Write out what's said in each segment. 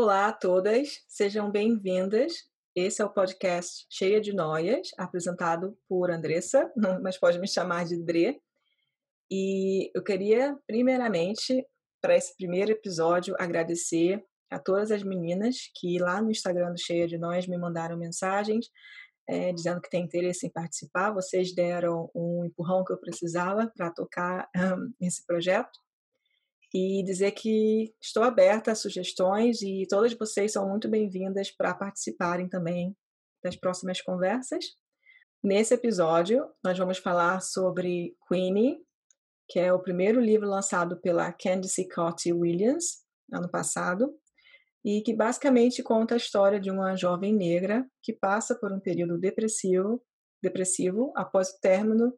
Olá a todas, sejam bem-vindas. Esse é o podcast Cheia de Noias, apresentado por Andressa, mas pode me chamar de Dre. E eu queria, primeiramente, para esse primeiro episódio, agradecer a todas as meninas que lá no Instagram do Cheia de Nós me mandaram mensagens é, dizendo que tem interesse em participar. Vocês deram um empurrão que eu precisava para tocar um, esse projeto. E dizer que estou aberta a sugestões e todas vocês são muito bem-vindas para participarem também das próximas conversas. Nesse episódio, nós vamos falar sobre Queenie, que é o primeiro livro lançado pela Candice Cotti Williams, ano passado, e que basicamente conta a história de uma jovem negra que passa por um período depressivo, depressivo após o término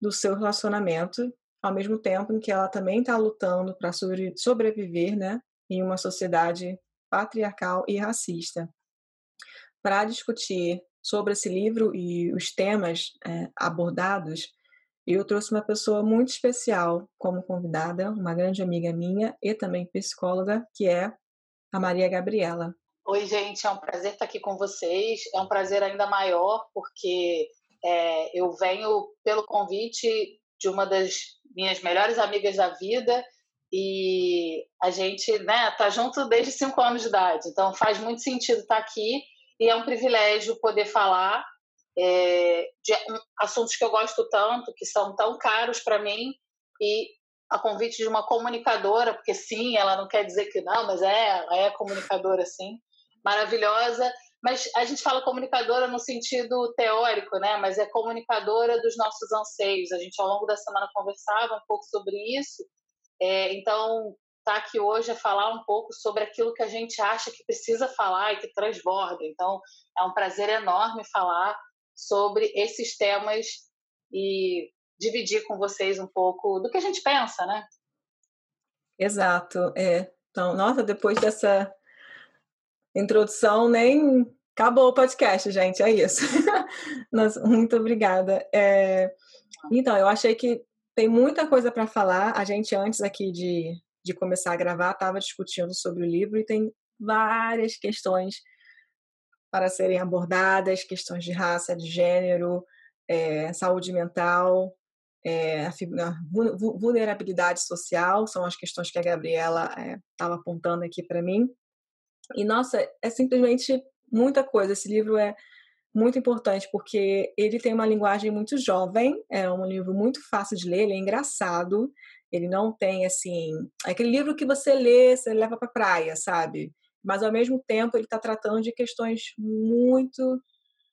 do seu relacionamento, ao mesmo tempo em que ela também está lutando para sobreviver, né, em uma sociedade patriarcal e racista. Para discutir sobre esse livro e os temas é, abordados, eu trouxe uma pessoa muito especial como convidada, uma grande amiga minha e também psicóloga, que é a Maria Gabriela. Oi, gente, é um prazer estar aqui com vocês. É um prazer ainda maior porque é, eu venho pelo convite de uma das minhas melhores amigas da vida e a gente né, tá junto desde cinco anos de idade. Então faz muito sentido estar aqui e é um privilégio poder falar é, de assuntos que eu gosto tanto, que são tão caros para mim e a convite de uma comunicadora, porque sim, ela não quer dizer que não, mas é, ela é comunicadora sim, maravilhosa. Mas a gente fala comunicadora no sentido teórico, né? Mas é comunicadora dos nossos anseios. A gente ao longo da semana conversava um pouco sobre isso. É, então, tá aqui hoje a falar um pouco sobre aquilo que a gente acha que precisa falar e que transborda. Então, é um prazer enorme falar sobre esses temas e dividir com vocês um pouco do que a gente pensa, né? Exato. É. Então, nossa, depois dessa introdução, nem acabou o podcast, gente. É isso. nossa, muito obrigada. É... Então, eu achei que tem muita coisa para falar. A gente, antes aqui de, de começar a gravar, estava discutindo sobre o livro e tem várias questões para serem abordadas questões de raça, de gênero, é, saúde mental, é, vulnerabilidade social, são as questões que a Gabriela estava é, apontando aqui para mim. E, nossa, é simplesmente muita coisa. Esse livro é muito importante porque ele tem uma linguagem muito jovem, é um livro muito fácil de ler, ele é engraçado, ele não tem, assim, aquele livro que você lê, você leva para praia, sabe? Mas, ao mesmo tempo, ele está tratando de questões muito,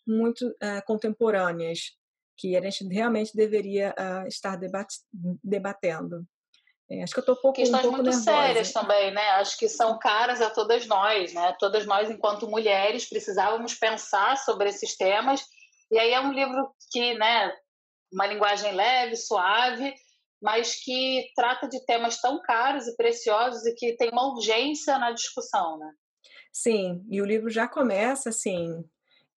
muito é, contemporâneas que a gente realmente deveria uh, estar debat debatendo. É, acho que eu estou um pouco Questões um pouco muito nervosa. sérias também, né? Acho que são caras a todas nós, né? Todas nós, enquanto mulheres, precisávamos pensar sobre esses temas. E aí é um livro que, né, uma linguagem leve, suave, mas que trata de temas tão caros e preciosos e que tem uma urgência na discussão, né? Sim, e o livro já começa assim.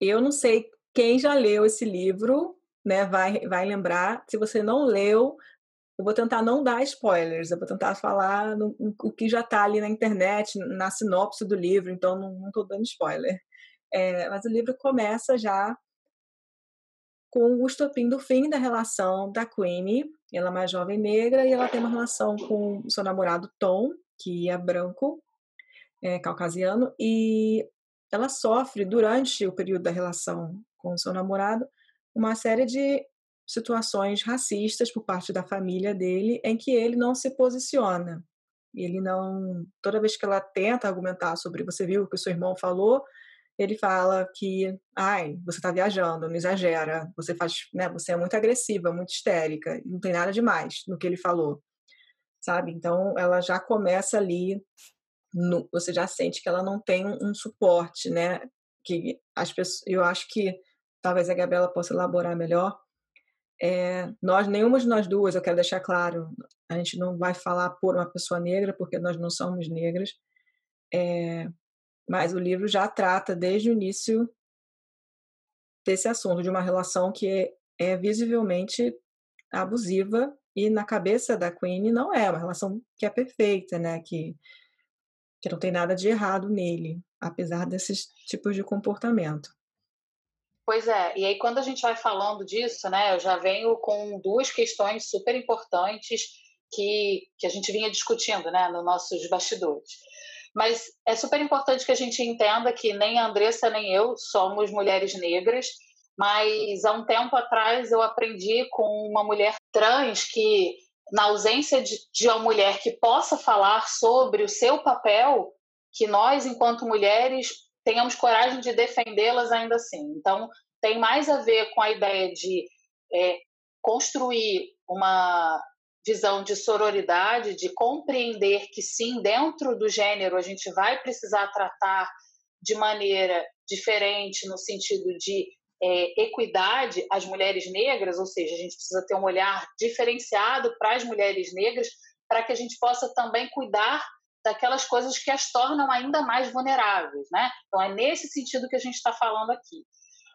Eu não sei quem já leu esse livro, né, vai, vai lembrar. Se você não leu, eu vou tentar não dar spoilers, eu vou tentar falar no, o que já está ali na internet, na sinopse do livro, então não estou dando spoiler. É, mas o livro começa já com o estopim do fim da relação da Queenie. Ela é uma jovem negra e ela tem uma relação com seu namorado Tom, que é branco, é, caucasiano, e ela sofre durante o período da relação com seu namorado uma série de situações racistas por parte da família dele em que ele não se posiciona. Ele não, toda vez que ela tenta argumentar sobre você viu o que o seu irmão falou, ele fala que, ai, você está viajando, não exagera, você faz, né, você é muito agressiva, muito histérica, não tem nada demais no que ele falou, sabe? Então ela já começa ali, no, você já sente que ela não tem um, suporte, né? Que as pessoas, eu acho que talvez a Gabriela possa elaborar melhor. É, nós, nenhuma de nós duas, eu quero deixar claro, a gente não vai falar por uma pessoa negra, porque nós não somos negras, é, mas o livro já trata desde o início desse assunto, de uma relação que é, é visivelmente abusiva e na cabeça da Queen não é uma relação que é perfeita, né? Que que não tem nada de errado nele, apesar desses tipos de comportamento. Pois é, e aí quando a gente vai falando disso, né, eu já venho com duas questões super importantes que, que a gente vinha discutindo, né, nos nossos bastidores. Mas é super importante que a gente entenda que nem a Andressa nem eu somos mulheres negras, mas há um tempo atrás eu aprendi com uma mulher trans que, na ausência de, de uma mulher que possa falar sobre o seu papel, que nós, enquanto mulheres, tenhamos coragem de defendê-las ainda assim. Então, tem mais a ver com a ideia de é, construir uma visão de sororidade, de compreender que sim, dentro do gênero a gente vai precisar tratar de maneira diferente no sentido de é, equidade às mulheres negras, ou seja, a gente precisa ter um olhar diferenciado para as mulheres negras, para que a gente possa também cuidar daquelas coisas que as tornam ainda mais vulneráveis, né? Então é nesse sentido que a gente está falando aqui.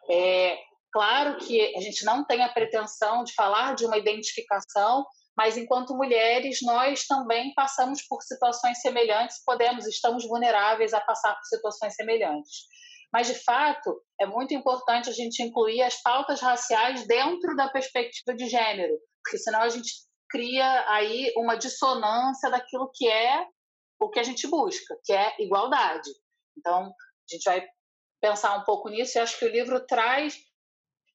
É claro que a gente não tem a pretensão de falar de uma identificação, mas enquanto mulheres nós também passamos por situações semelhantes, podemos, estamos vulneráveis a passar por situações semelhantes. Mas, de fato, é muito importante a gente incluir as pautas raciais dentro da perspectiva de gênero, porque senão a gente cria aí uma dissonância daquilo que é o que a gente busca, que é igualdade. Então, a gente vai pensar um pouco nisso e acho que o livro traz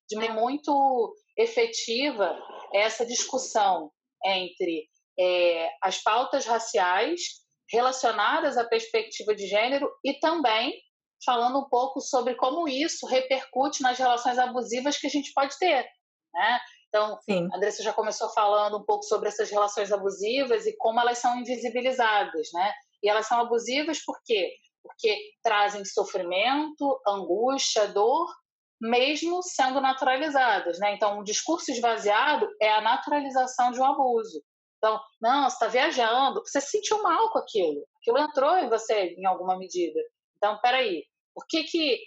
de maneira muito efetiva essa discussão entre é, as pautas raciais relacionadas à perspectiva de gênero e também falando um pouco sobre como isso repercute nas relações abusivas que a gente pode ter, né? Então, Sim. a Andressa já começou falando um pouco sobre essas relações abusivas e como elas são invisibilizadas, né? E elas são abusivas por quê? Porque trazem sofrimento, angústia, dor, mesmo sendo naturalizadas, né? Então, um discurso esvaziado é a naturalização de um abuso. Então, não, você está viajando, você se sentiu mal com aquilo, aquilo entrou em você em alguma medida. Então, peraí, por que, que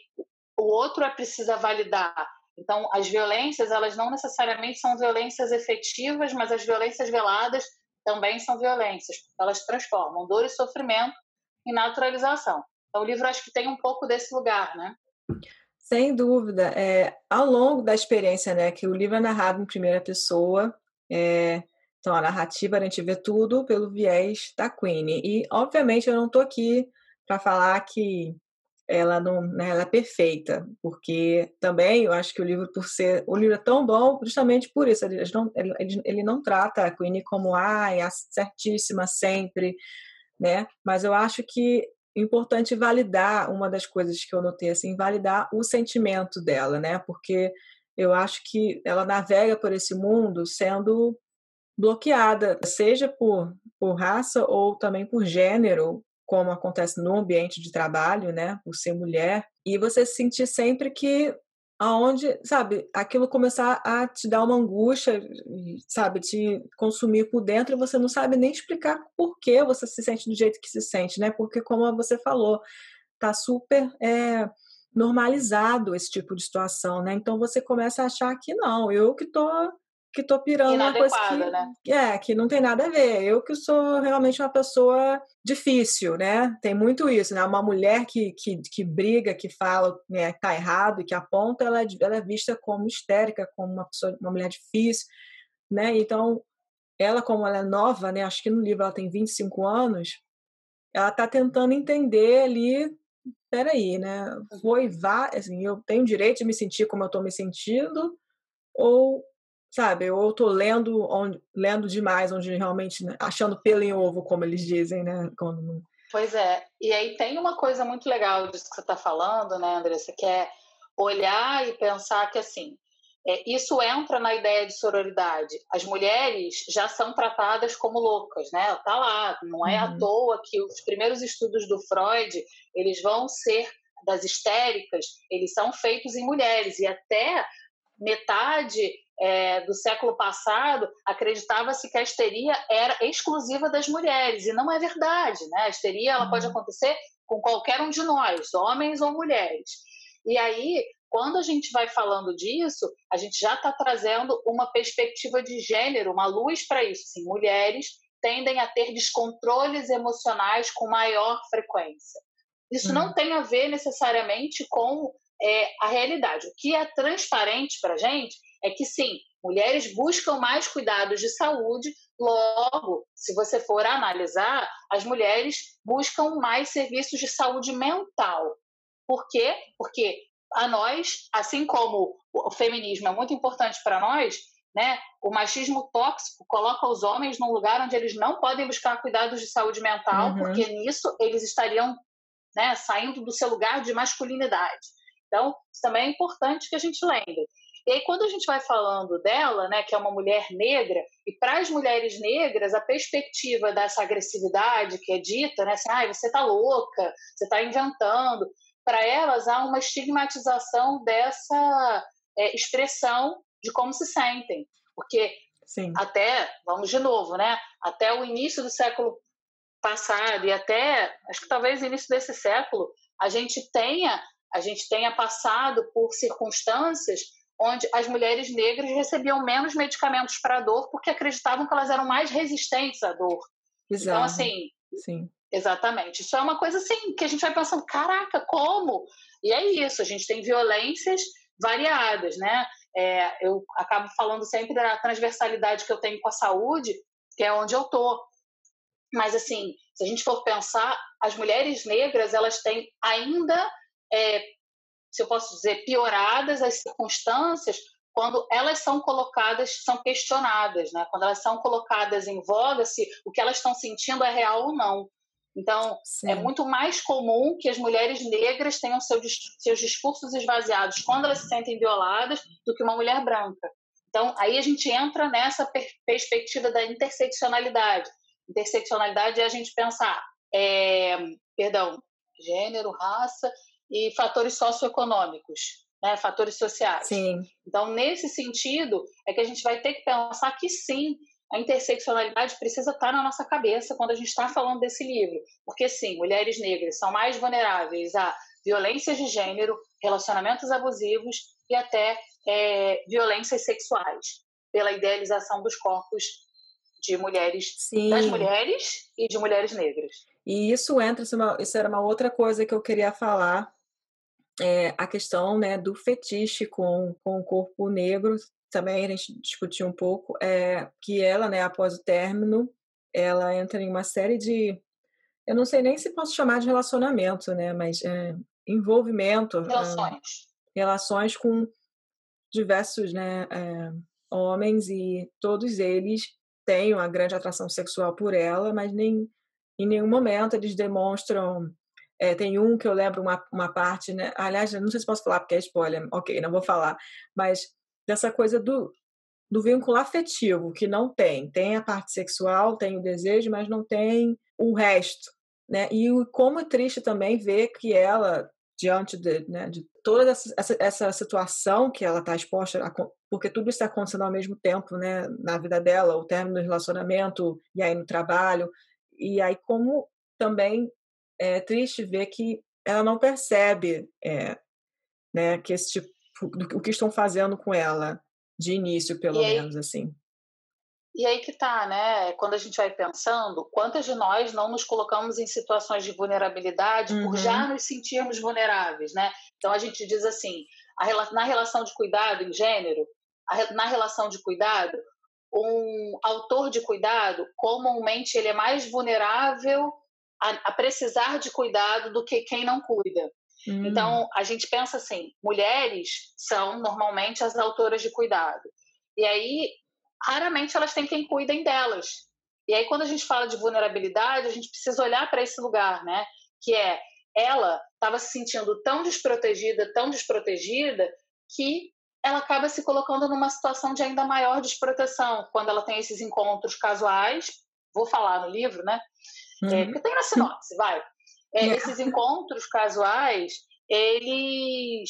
o outro é precisa validar? Então, as violências, elas não necessariamente são violências efetivas, mas as violências veladas também são violências. Elas transformam dor e sofrimento em naturalização. Então, o livro acho que tem um pouco desse lugar, né? Sem dúvida. É, ao longo da experiência, né, que o livro é narrado em primeira pessoa, é, então a narrativa a gente vê tudo pelo viés da Queen. E, obviamente, eu não estou aqui para falar que ela não, né, ela é perfeita, porque também eu acho que o livro por ser, o livro é tão bom justamente por isso, ele não, ele, ele não trata a Queenie como ai, a certíssima sempre, né? Mas eu acho que é importante validar uma das coisas que eu notei assim, validar o sentimento dela, né? Porque eu acho que ela navega por esse mundo sendo bloqueada, seja por, por raça ou também por gênero, como acontece no ambiente de trabalho, né, por ser mulher, e você sentir sempre que aonde, sabe, aquilo começar a te dar uma angústia, sabe, te consumir por dentro e você não sabe nem explicar por que você se sente do jeito que se sente, né? Porque como você falou, tá super é, normalizado esse tipo de situação, né? Então você começa a achar que não, eu que tô que tô pirando uma coisa que, né? é, que não tem nada a ver. Eu que sou realmente uma pessoa difícil, né? Tem muito isso, né? Uma mulher que, que, que briga, que fala né, que tá errado, que aponta, ela, é ela é vista como histérica, como uma pessoa, uma mulher difícil, né? Então, ela como ela é nova, né? Acho que no livro ela tem 25 anos, ela tá tentando entender ali peraí, né? Foi vá, assim, eu tenho direito de me sentir como eu estou me sentindo, ou sabe? Ou eu tô lendo, onde, lendo demais, onde realmente, né, achando pelo em ovo, como eles dizem, né? Quando. Pois é. E aí tem uma coisa muito legal disso que você está falando, né, Andressa, que é olhar e pensar que, assim, é, isso entra na ideia de sororidade. As mulheres já são tratadas como loucas, né? Tá lá, não é uhum. à toa que os primeiros estudos do Freud, eles vão ser das histéricas, eles são feitos em mulheres e até metade é, do século passado, acreditava-se que a histeria era exclusiva das mulheres, e não é verdade. Né? A histeria ela pode uhum. acontecer com qualquer um de nós, homens ou mulheres. E aí, quando a gente vai falando disso, a gente já está trazendo uma perspectiva de gênero, uma luz para isso. Sim, mulheres tendem a ter descontroles emocionais com maior frequência. Isso hum. não tem a ver necessariamente com é, a realidade. O que é transparente para a gente é que sim, mulheres buscam mais cuidados de saúde, logo, se você for analisar, as mulheres buscam mais serviços de saúde mental. Por quê? Porque a nós, assim como o feminismo é muito importante para nós, né? O machismo tóxico coloca os homens num lugar onde eles não podem buscar cuidados de saúde mental, uhum. porque nisso eles estariam né, saindo do seu lugar de masculinidade. Então, isso também é importante que a gente lembre. E aí, quando a gente vai falando dela, né, que é uma mulher negra, e para as mulheres negras, a perspectiva dessa agressividade que é dita, né, assim, ah, você está louca, você está inventando, para elas há uma estigmatização dessa é, expressão de como se sentem. Porque Sim. até, vamos de novo, né, até o início do século passado e até, acho que talvez início desse século, a gente tenha a gente tenha passado por circunstâncias onde as mulheres negras recebiam menos medicamentos para dor porque acreditavam que elas eram mais resistentes à dor. Então, Exato. Então, assim, Sim. exatamente. Isso é uma coisa assim que a gente vai pensando, caraca, como? E é isso, a gente tem violências variadas, né? É, eu acabo falando sempre da transversalidade que eu tenho com a saúde, que é onde eu tô. Mas assim, se a gente for pensar, as mulheres negras elas têm ainda é, se eu posso dizer, pioradas as circunstâncias quando elas são colocadas, são questionadas, né? quando elas são colocadas em voga se o que elas estão sentindo é real ou não. Então, é Sim. é muito mais comum que as mulheres negras tenham seu, seus discursos esvaziados quando elas se sentem violadas do que uma mulher branca. Então, aí a gente entra nessa per perspectiva da interseccionalidade. Interseccionalidade é a gente pensar, é, perdão, gênero, raça e fatores socioeconômicos, né, fatores sociais. Sim. Então, nesse sentido, é que a gente vai ter que pensar que sim, a interseccionalidade precisa estar na nossa cabeça quando a gente está falando desse livro. Porque, sim, mulheres negras são mais vulneráveis a violências de gênero, relacionamentos abusivos e até é, violências sexuais, pela idealização dos corpos de mulheres, sim. das mulheres e de mulheres negras. E isso entra, isso era uma outra coisa que eu queria falar, é, a questão né, do fetiche com, com o corpo negro, também a gente discutiu um pouco, é, que ela, né, após o término, ela entra em uma série de, eu não sei nem se posso chamar de relacionamento, né, mas é, envolvimento, relações, relações com diversos, né, homens e todos eles têm uma grande atração sexual por ela, mas nem em nenhum momento eles demonstram é, tem um que eu lembro uma, uma parte, né? Aliás, não sei se posso falar porque é spoiler, ok, não vou falar, mas dessa coisa do, do vínculo afetivo, que não tem. Tem a parte sexual, tem o desejo, mas não tem o resto, né? E como é triste também ver que ela, diante de, né, de toda essa, essa, situação que ela está exposta, a, porque tudo está acontecendo ao mesmo tempo, né? Na vida dela, o término do relacionamento, e aí no trabalho, e aí como também é triste ver que ela não percebe é, né, que esse tipo, o que estão fazendo com ela, de início, pelo aí, menos, assim. E aí que tá, né? Quando a gente vai pensando, quantas de nós não nos colocamos em situações de vulnerabilidade uhum. por já nos sentirmos vulneráveis, né? Então a gente diz assim, a, na relação de cuidado em gênero, a, na relação de cuidado, um autor de cuidado, comumente ele é mais vulnerável a, a precisar de cuidado do que quem não cuida. Hum. Então, a gente pensa assim: mulheres são normalmente as autoras de cuidado. E aí, raramente elas têm quem cuidem delas. E aí, quando a gente fala de vulnerabilidade, a gente precisa olhar para esse lugar, né? Que é ela estava se sentindo tão desprotegida, tão desprotegida, que ela acaba se colocando numa situação de ainda maior desproteção quando ela tem esses encontros casuais. Vou falar no livro, né? É, uhum. É, porque tem na sinopse, vai. É, esses encontros casuais, eles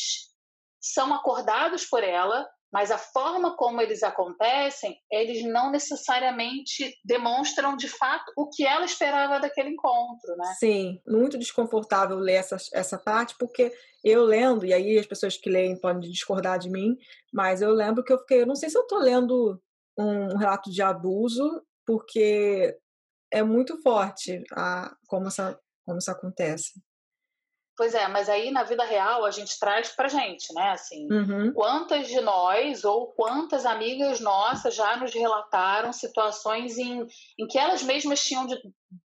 são acordados por ela, mas a forma como eles acontecem, eles não necessariamente demonstram de fato o que ela esperava daquele encontro, né? Sim, muito desconfortável ler essa, essa parte, porque eu lendo, e aí as pessoas que leem podem discordar de mim, mas eu lembro que eu fiquei, eu não sei se eu estou lendo um relato de abuso, porque é muito forte a, como, essa, como isso acontece. Pois é, mas aí na vida real a gente traz pra gente, né? Assim, uhum. quantas de nós ou quantas amigas nossas já nos relataram situações em, em que elas mesmas tinham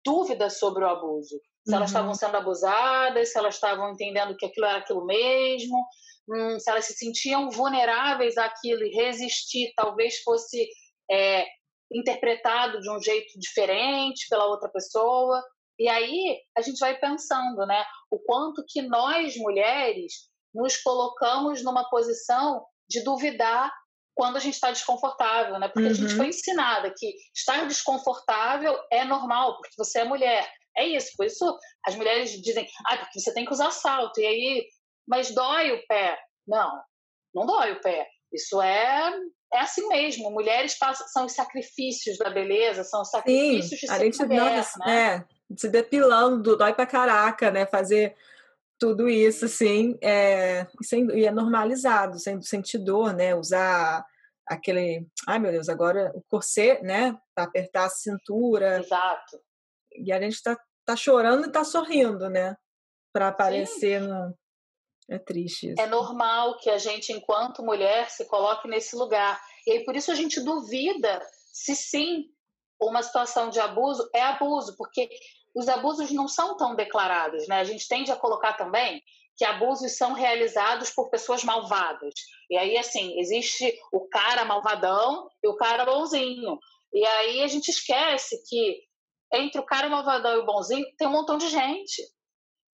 dúvidas sobre o abuso. Se uhum. elas estavam sendo abusadas, se elas estavam entendendo que aquilo era aquilo mesmo, hum, se elas se sentiam vulneráveis àquilo e resistir talvez fosse é, interpretado de um jeito diferente pela outra pessoa. E aí a gente vai pensando, né, o quanto que nós mulheres nos colocamos numa posição de duvidar quando a gente está desconfortável, né? Porque uhum. a gente foi uhum. ensinada que estar desconfortável é normal, porque você é mulher. É isso, por isso as mulheres dizem, ah, porque você tem que usar salto, e aí, mas dói o pé. Não, não dói o pé. Isso é é assim mesmo. Mulheres passam, são os sacrifícios da beleza, são os sacrifícios Sim, de ser a gente mulher, né? É, se depilando, dói pra caraca, né? Fazer tudo isso, assim, é, e é normalizado, sem sentir dor, né? Usar aquele, ai meu Deus, agora o corset, né? Pra apertar a cintura. Exato. E a gente tá, tá chorando e tá sorrindo, né? Para aparecer Sim. no. É triste isso. É normal que a gente, enquanto mulher, se coloque nesse lugar. E aí, por isso a gente duvida se sim uma situação de abuso é abuso, porque os abusos não são tão declarados, né? A gente tende a colocar também que abusos são realizados por pessoas malvadas. E aí, assim, existe o cara malvadão e o cara bonzinho. E aí a gente esquece que entre o cara malvadão e o bonzinho tem um montão de gente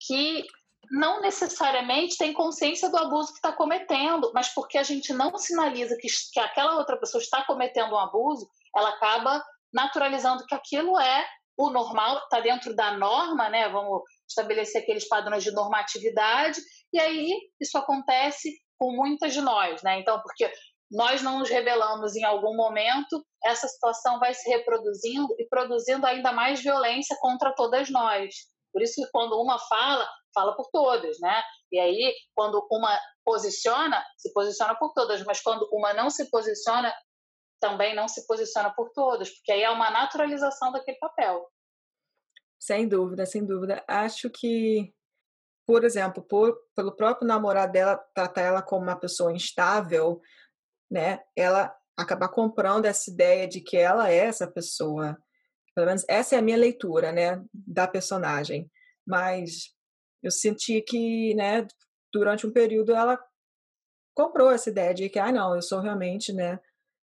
que não necessariamente tem consciência do abuso que está cometendo, mas porque a gente não sinaliza que, que aquela outra pessoa está cometendo um abuso, ela acaba naturalizando que aquilo é o normal, está dentro da norma, né? Vamos estabelecer aqueles padrões de normatividade, e aí isso acontece com muitas de nós, né? Então, porque nós não nos revelamos em algum momento, essa situação vai se reproduzindo e produzindo ainda mais violência contra todas nós. Por isso que quando uma fala, fala por todas, né? E aí, quando uma posiciona, se posiciona por todas, mas quando uma não se posiciona, também não se posiciona por todas, porque aí é uma naturalização daquele papel. Sem dúvida, sem dúvida. Acho que, por exemplo, por, pelo próprio namorado dela tratar ela como uma pessoa instável, né? Ela acabar comprando essa ideia de que ela é essa pessoa. Pelo menos essa é a minha leitura, né, da personagem. Mas eu senti que, né, durante um período ela comprou essa ideia de que, ah, não, eu sou realmente, né,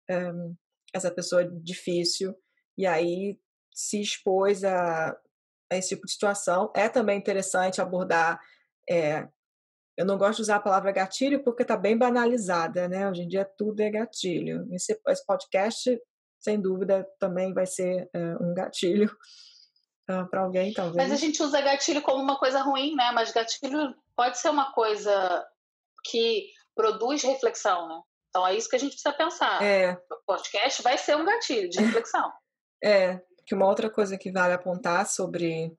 um, essa pessoa difícil, e aí se expôs a, a, esse tipo de situação. É também interessante abordar. É, eu não gosto de usar a palavra gatilho porque está bem banalizada, né? Hoje em dia tudo é gatilho. Esse, esse podcast, sem dúvida, também vai ser é, um gatilho para alguém, talvez. Mas a gente usa gatilho como uma coisa ruim, né? Mas gatilho pode ser uma coisa que produz reflexão, né? Então é isso que a gente precisa pensar. É. O podcast vai ser um gatilho de reflexão. é, que uma outra coisa que vale apontar sobre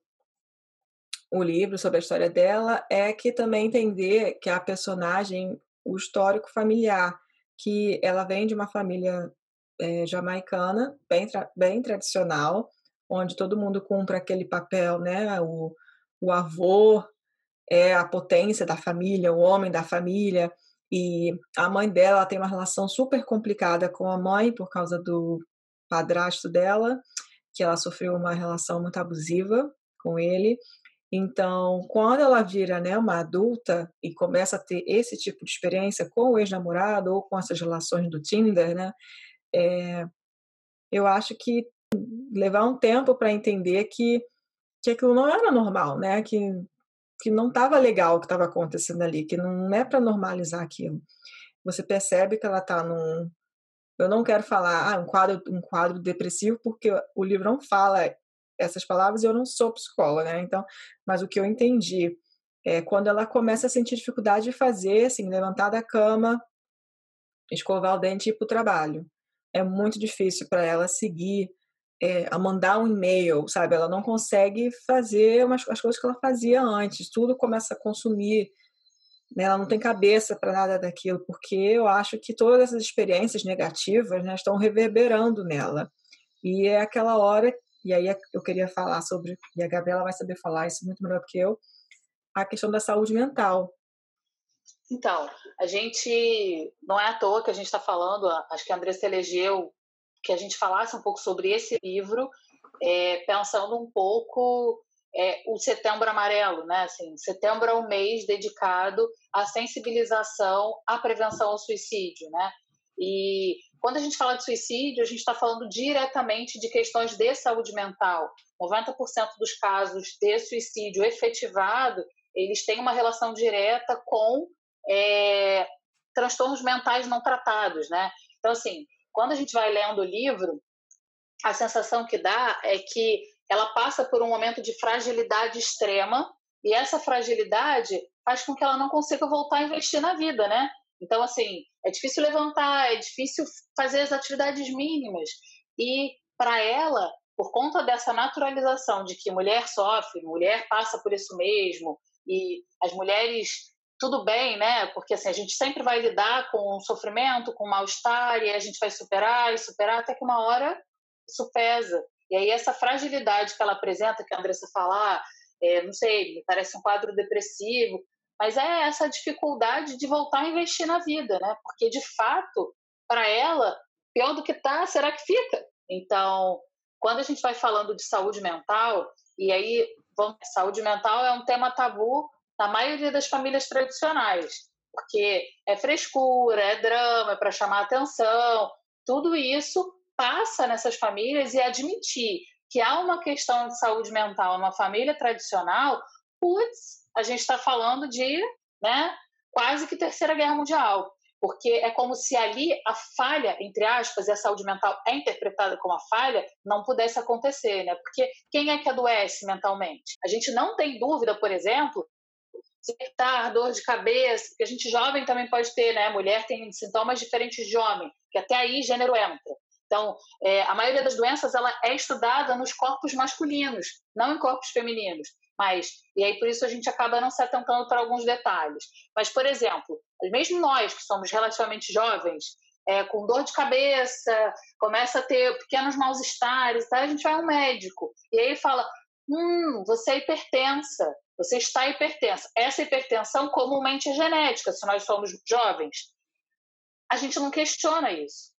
o livro, sobre a história dela, é que também entender que a personagem, o histórico familiar, que ela vem de uma família é, jamaicana, bem, tra bem tradicional, onde todo mundo cumpre aquele papel, né? O, o avô é a potência da família, o homem da família, e a mãe dela tem uma relação super complicada com a mãe por causa do padrasto dela, que ela sofreu uma relação muito abusiva com ele. Então, quando ela vira né, uma adulta e começa a ter esse tipo de experiência com o ex-namorado ou com essas relações do Tinder, né, é, eu acho que levar um tempo para entender que, que aquilo não era normal, né, que que não estava legal o que estava acontecendo ali, que não é para normalizar aquilo. Você percebe que ela está num. Eu não quero falar ah, um quadro um quadro depressivo porque o livro não fala essas palavras. Eu não sou psicóloga, né? Então, mas o que eu entendi é quando ela começa a sentir dificuldade de fazer, assim, levantar da cama, escovar o dente e ir para o trabalho. É muito difícil para ela seguir é, a mandar um e-mail, sabe? Ela não consegue fazer umas, as coisas que ela fazia antes. Tudo começa a consumir. Né? Ela não tem cabeça para nada daquilo, porque eu acho que todas essas experiências negativas né, estão reverberando nela. E é aquela hora e aí eu queria falar sobre, e a Gabriela vai saber falar isso muito melhor do que eu, a questão da saúde mental. Então, a gente, não é à toa que a gente está falando, acho que a Andressa elegeu que a gente falasse um pouco sobre esse livro, é, pensando um pouco é, o Setembro Amarelo, né? Assim, setembro é um mês dedicado à sensibilização à prevenção ao suicídio, né? E quando a gente fala de suicídio, a gente está falando diretamente de questões de saúde mental. 90% dos casos de suicídio efetivado, eles têm uma relação direta com é, transtornos mentais não tratados, né? Então, assim, quando a gente vai lendo o livro, a sensação que dá é que ela passa por um momento de fragilidade extrema e essa fragilidade faz com que ela não consiga voltar a investir na vida, né? Então, assim, é difícil levantar, é difícil fazer as atividades mínimas. E para ela, por conta dessa naturalização de que mulher sofre, mulher passa por isso mesmo, e as mulheres, tudo bem, né? Porque assim, a gente sempre vai lidar com sofrimento, com mal-estar, e a gente vai superar e superar até que uma hora isso pesa. E aí essa fragilidade que ela apresenta, que a Andressa fala, ah, é, não sei, me parece um quadro depressivo, mas é essa dificuldade de voltar a investir na vida, né? Porque de fato, para ela, pior do que tá, será que fica? Então, quando a gente vai falando de saúde mental, e aí, vamos, saúde mental é um tema tabu na maioria das famílias tradicionais, porque é frescura, é drama, é para chamar atenção, tudo isso passa nessas famílias e admitir que há uma questão de saúde mental numa família tradicional, putz, a gente está falando de né, quase que terceira guerra mundial. Porque é como se ali a falha, entre aspas, e a saúde mental é interpretada como a falha, não pudesse acontecer, né? Porque quem é que adoece mentalmente? A gente não tem dúvida, por exemplo, se tá dor de cabeça, porque a gente jovem também pode ter, né? Mulher tem sintomas diferentes de homem, que até aí gênero entra. Então, é, a maioria das doenças ela é estudada nos corpos masculinos, não em corpos femininos. Mas, e aí por isso a gente acaba não se atentando para alguns detalhes. Mas, por exemplo, mesmo nós que somos relativamente jovens, é, com dor de cabeça, começa a ter pequenos mal-estares, tá? a gente vai ao médico. E aí fala: hum, você é hipertensa, você está hipertensa. Essa hipertensão comumente é genética, se nós somos jovens. A gente não questiona isso.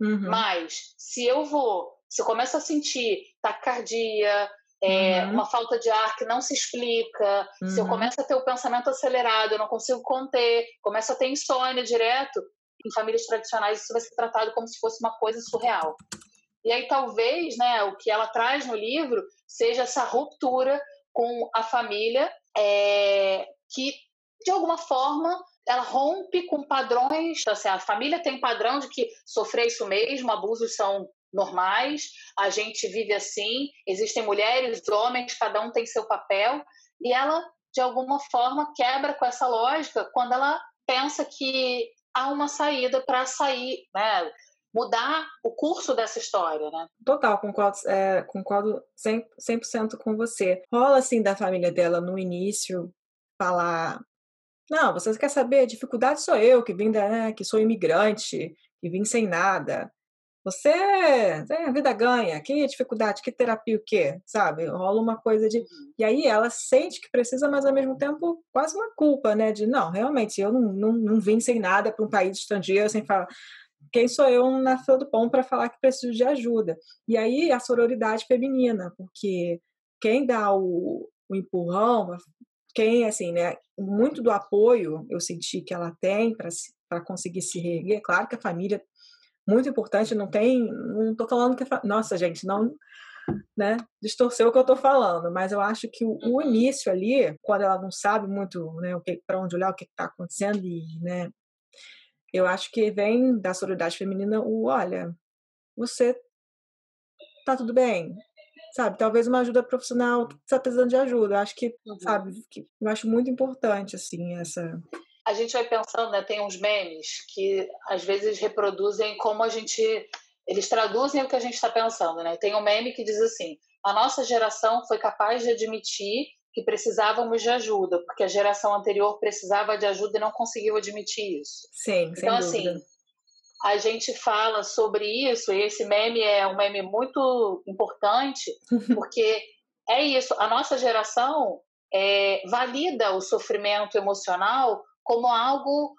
Uhum. Mas se eu vou, se eu começo a sentir taquicardia, é, uhum. uma falta de ar que não se explica, uhum. se eu uhum. começo a ter o pensamento acelerado, eu não consigo conter, começo a ter insônia direto, em famílias tradicionais isso vai ser tratado como se fosse uma coisa surreal. E aí talvez, né, o que ela traz no livro seja essa ruptura com a família é, que de alguma forma ela rompe com padrões, assim, a família tem padrão de que sofrer isso mesmo, abusos são normais, a gente vive assim, existem mulheres, homens, cada um tem seu papel, e ela, de alguma forma, quebra com essa lógica quando ela pensa que há uma saída para sair, né? Mudar o curso dessa história, né? Total, concordo, é, concordo 100%, 100 com você. Rola, assim, da família dela no início falar não, você quer saber? Dificuldade sou eu, que vim da, né, que sou imigrante, que vim sem nada. Você, é, a vida ganha, que dificuldade, que terapia, o quê? Sabe? Rola uma coisa de. Uhum. E aí ela sente que precisa, mas ao mesmo tempo quase uma culpa, né? De não, realmente, eu não, não, não vim sem nada para um país estrangeiro, sem falar. Quem sou eu na fila do pão para falar que preciso de ajuda? E aí a sororidade feminina, porque quem dá o, o empurrão, quem, assim, né, muito do apoio eu senti que ela tem para conseguir se reerguer. Claro que a família, muito importante, não tem, não estou falando que, a, nossa, gente, não, né, distorceu o que eu estou falando, mas eu acho que o, o, uhum. início ali, quando ela não sabe muito, né, o que, para onde olhar, o que está acontecendo e, né, eu acho que vem da solidariedade feminina o, olha, você tá tudo bem, sabe? Talvez uma ajuda profissional que está precisando de ajuda. Acho que, uhum. sabe, que eu acho muito importante, assim, essa. A gente vai pensando, né? Tem uns memes que às vezes reproduzem como a gente. Eles traduzem o que a gente está pensando, né? Tem um meme que diz assim: a nossa geração foi capaz de admitir que precisávamos de ajuda, porque a geração anterior precisava de ajuda e não conseguiu admitir isso. Sim, então, assim, a gente fala sobre isso, e esse meme é um meme muito importante, porque é isso, a nossa geração é, valida o sofrimento emocional como algo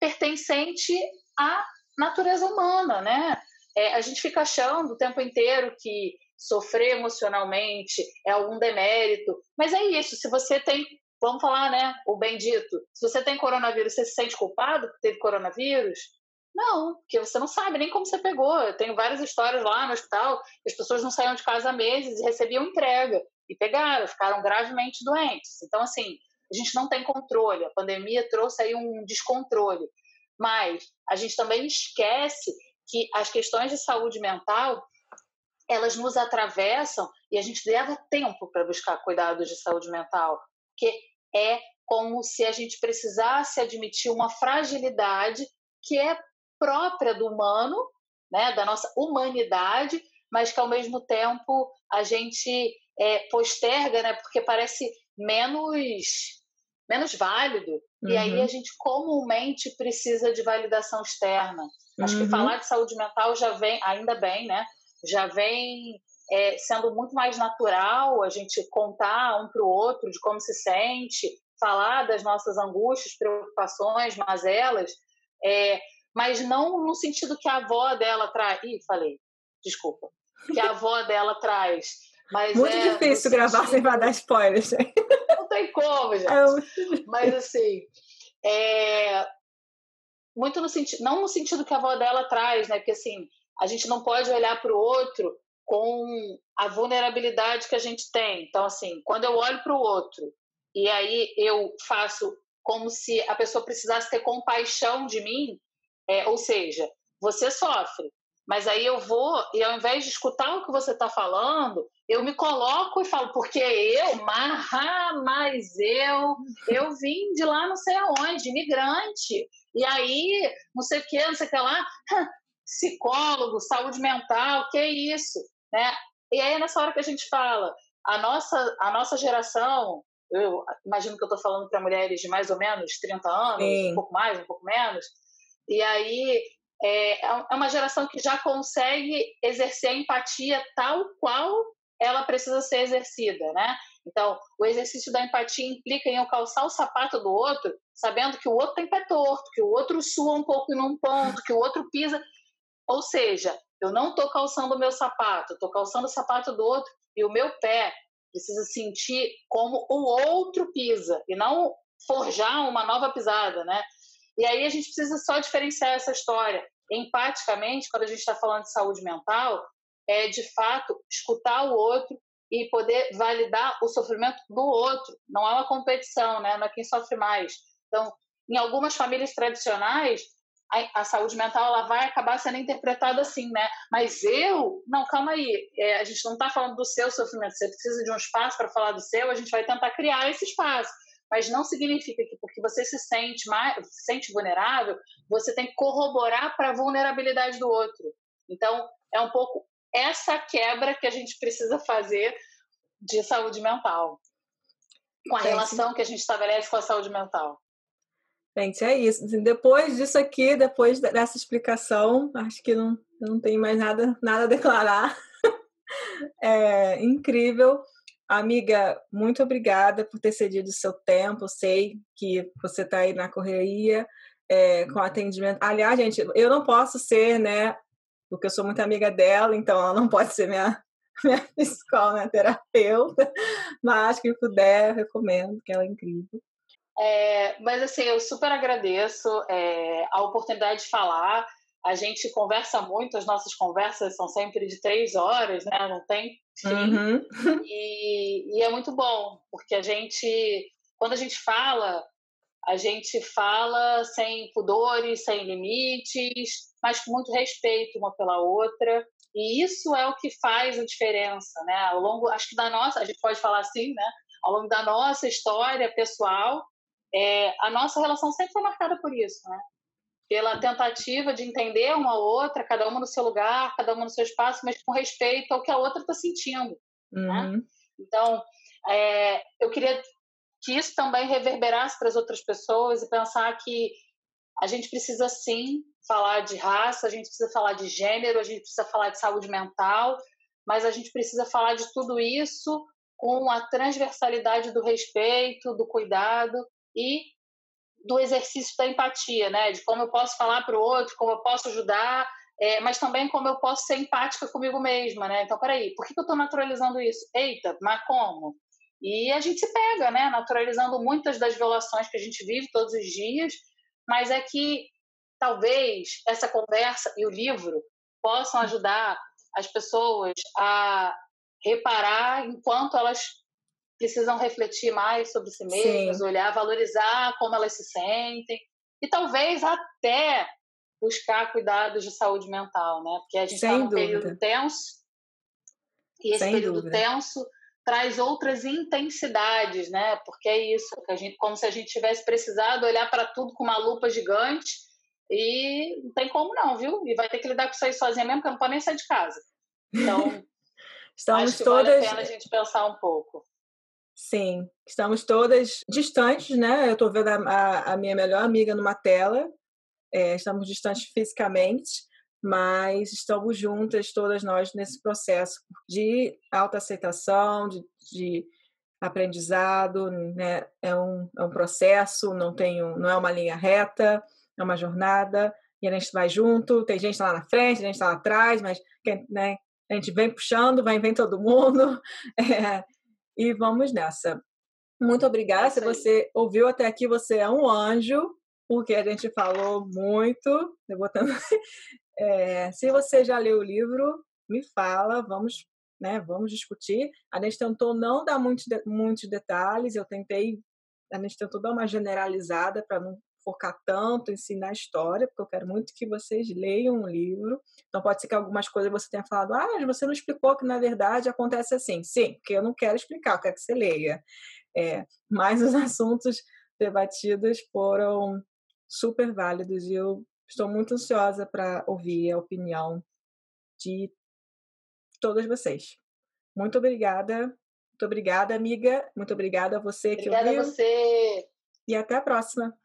pertencente à natureza humana, né? É, a gente fica achando o tempo inteiro que sofrer emocionalmente é algum demérito, mas é isso. Se você tem, vamos falar, né, o bendito, se você tem coronavírus, você se sente culpado por ter coronavírus? Não, porque você não sabe nem como você pegou. Eu tenho várias histórias lá no hospital, as pessoas não saíam de casa há meses e recebiam entrega e pegaram, ficaram gravemente doentes. Então, assim, a gente não tem controle. A pandemia trouxe aí um descontrole. Mas a gente também esquece que as questões de saúde mental elas nos atravessam e a gente leva tempo para buscar cuidados de saúde mental, porque é como se a gente precisasse admitir uma fragilidade que é própria do humano, né, da nossa humanidade, mas que ao mesmo tempo a gente é, posterga, né, porque parece menos menos válido. Uhum. E aí a uhum. gente comumente precisa de validação externa. Acho uhum. que falar de saúde mental já vem, ainda bem, né? Já vem é, sendo muito mais natural a gente contar um para o outro de como se sente, falar das nossas angústias, preocupações, mazelas, é, mas não no sentido que a avó dela traz. Ih, falei, desculpa. Que a avó dela traz. Mas muito é difícil gravar sentido... sem dar spoilers. Não tem como, gente. É mas assim, é, muito no sentido, não no sentido que a avó dela traz, né? Porque assim, a gente não pode olhar para o outro com a vulnerabilidade que a gente tem. Então, assim, quando eu olho para o outro e aí eu faço como se a pessoa precisasse ter compaixão de mim, é, ou seja, você sofre, mas aí eu vou e ao invés de escutar o que você está falando, eu me coloco e falo, porque eu, mas eu, eu vim de lá não sei aonde, imigrante, e aí não sei o que, não sei o que lá, psicólogo, saúde mental, que isso, né? E aí é nessa hora que a gente fala, a nossa, a nossa geração, eu imagino que eu estou falando para mulheres de mais ou menos 30 anos, Sim. um pouco mais, um pouco menos, e aí é, é uma geração que já consegue exercer a empatia tal qual ela precisa ser exercida, né? Então, o exercício da empatia implica em eu calçar o sapato do outro, sabendo que o outro tem pé torto, que o outro sua um pouco em um ponto, que o outro pisa. Ou seja, eu não estou calçando o meu sapato, estou calçando o sapato do outro e o meu pé precisa sentir como o outro pisa e não forjar uma nova pisada, né? E aí a gente precisa só diferenciar essa história. Empaticamente, quando a gente está falando de saúde mental, é de fato escutar o outro e poder validar o sofrimento do outro. Não é uma competição, né? Não é quem sofre mais. Então, em algumas famílias tradicionais, a, a saúde mental ela vai acabar sendo interpretada assim, né? Mas eu, não, calma aí, é, a gente não está falando do seu sofrimento. Você precisa de um espaço para falar do seu. A gente vai tentar criar esse espaço mas não significa que porque você se sente mais, se sente vulnerável, você tem que corroborar para a vulnerabilidade do outro. Então, é um pouco essa quebra que a gente precisa fazer de saúde mental, com a relação que a gente estabelece com a saúde mental. Gente, é isso. Assim, depois disso aqui, depois dessa explicação, acho que não, não tem mais nada, nada a declarar. É incrível. Amiga, muito obrigada por ter cedido o seu tempo. Sei que você está aí na correria, é, com atendimento. Aliás, gente, eu não posso ser, né? Porque eu sou muito amiga dela, então ela não pode ser minha, minha psicóloga, minha terapeuta. Mas que puder, eu recomendo, que ela é incrível. É, mas assim, eu super agradeço é, a oportunidade de falar. A gente conversa muito, as nossas conversas são sempre de três horas, né? Não tem fim. Uhum. E, e é muito bom, porque a gente, quando a gente fala, a gente fala sem pudores, sem limites, mas com muito respeito uma pela outra. E isso é o que faz a diferença, né? Ao longo, acho que da nossa, a gente pode falar assim, né? Ao longo da nossa história pessoal, é, a nossa relação sempre foi marcada por isso, né? pela tentativa de entender uma outra, cada uma no seu lugar, cada uma no seu espaço, mas com respeito ao que a outra está sentindo. Né? Uhum. Né? Então, é, eu queria que isso também reverberasse para as outras pessoas e pensar que a gente precisa sim falar de raça, a gente precisa falar de gênero, a gente precisa falar de saúde mental, mas a gente precisa falar de tudo isso com a transversalidade do respeito, do cuidado e do exercício da empatia, né? De como eu posso falar para o outro, como eu posso ajudar, é, mas também como eu posso ser empática comigo mesma, né? Então, peraí, por que, que eu estou naturalizando isso? Eita, mas como? E a gente se pega, né? Naturalizando muitas das violações que a gente vive todos os dias, mas é que talvez essa conversa e o livro possam ajudar as pessoas a reparar enquanto elas precisam refletir mais sobre si mesmas, Sim. olhar, valorizar como elas se sentem e talvez até buscar cuidados de saúde mental, né? Porque a gente está num período tenso e esse Sem período dúvida. tenso traz outras intensidades, né? Porque é isso, que a gente, como se a gente tivesse precisado olhar para tudo com uma lupa gigante e não tem como não, viu? E vai ter que lidar com isso aí sozinha mesmo, porque não pode nem sair de casa. Então, estamos acho que todas... vale a pena a gente pensar um pouco. Sim, estamos todas distantes, né? Eu estou vendo a, a, a, minha melhor amiga numa tela, é, estamos distantes fisicamente, mas estamos juntas, todas nós, nesse processo de autoaceitação, de, de aprendizado, né? É um, é um processo, não, tem um, não é uma linha reta, é uma jornada, e a gente vai junto, tem gente lá na frente, tem gente lá atrás, mas né, a gente vem puxando, vai vem todo mundo, é, e vamos nessa. Muito obrigada. Se você ouviu até aqui, você é um anjo, porque a gente falou muito. Eu botando... É, se você já leu o livro, me fala, vamos, né, vamos discutir. A gente tentou não dar muitos, muitos detalhes, eu tentei, a gente tentou dar uma generalizada para não focar tanto em si na história, porque eu quero muito que vocês leiam o livro. Então pode ser que algumas coisas você tenha falado, ah, mas você não explicou que na verdade acontece assim. Sim, porque eu não quero explicar, eu quero que você leia. É, mas os assuntos debatidos foram super válidos e eu estou muito ansiosa para ouvir a opinião de todas vocês. Muito obrigada. Muito obrigada, amiga. Muito obrigada a você obrigada que ouviu. Obrigada a você. E até a próxima.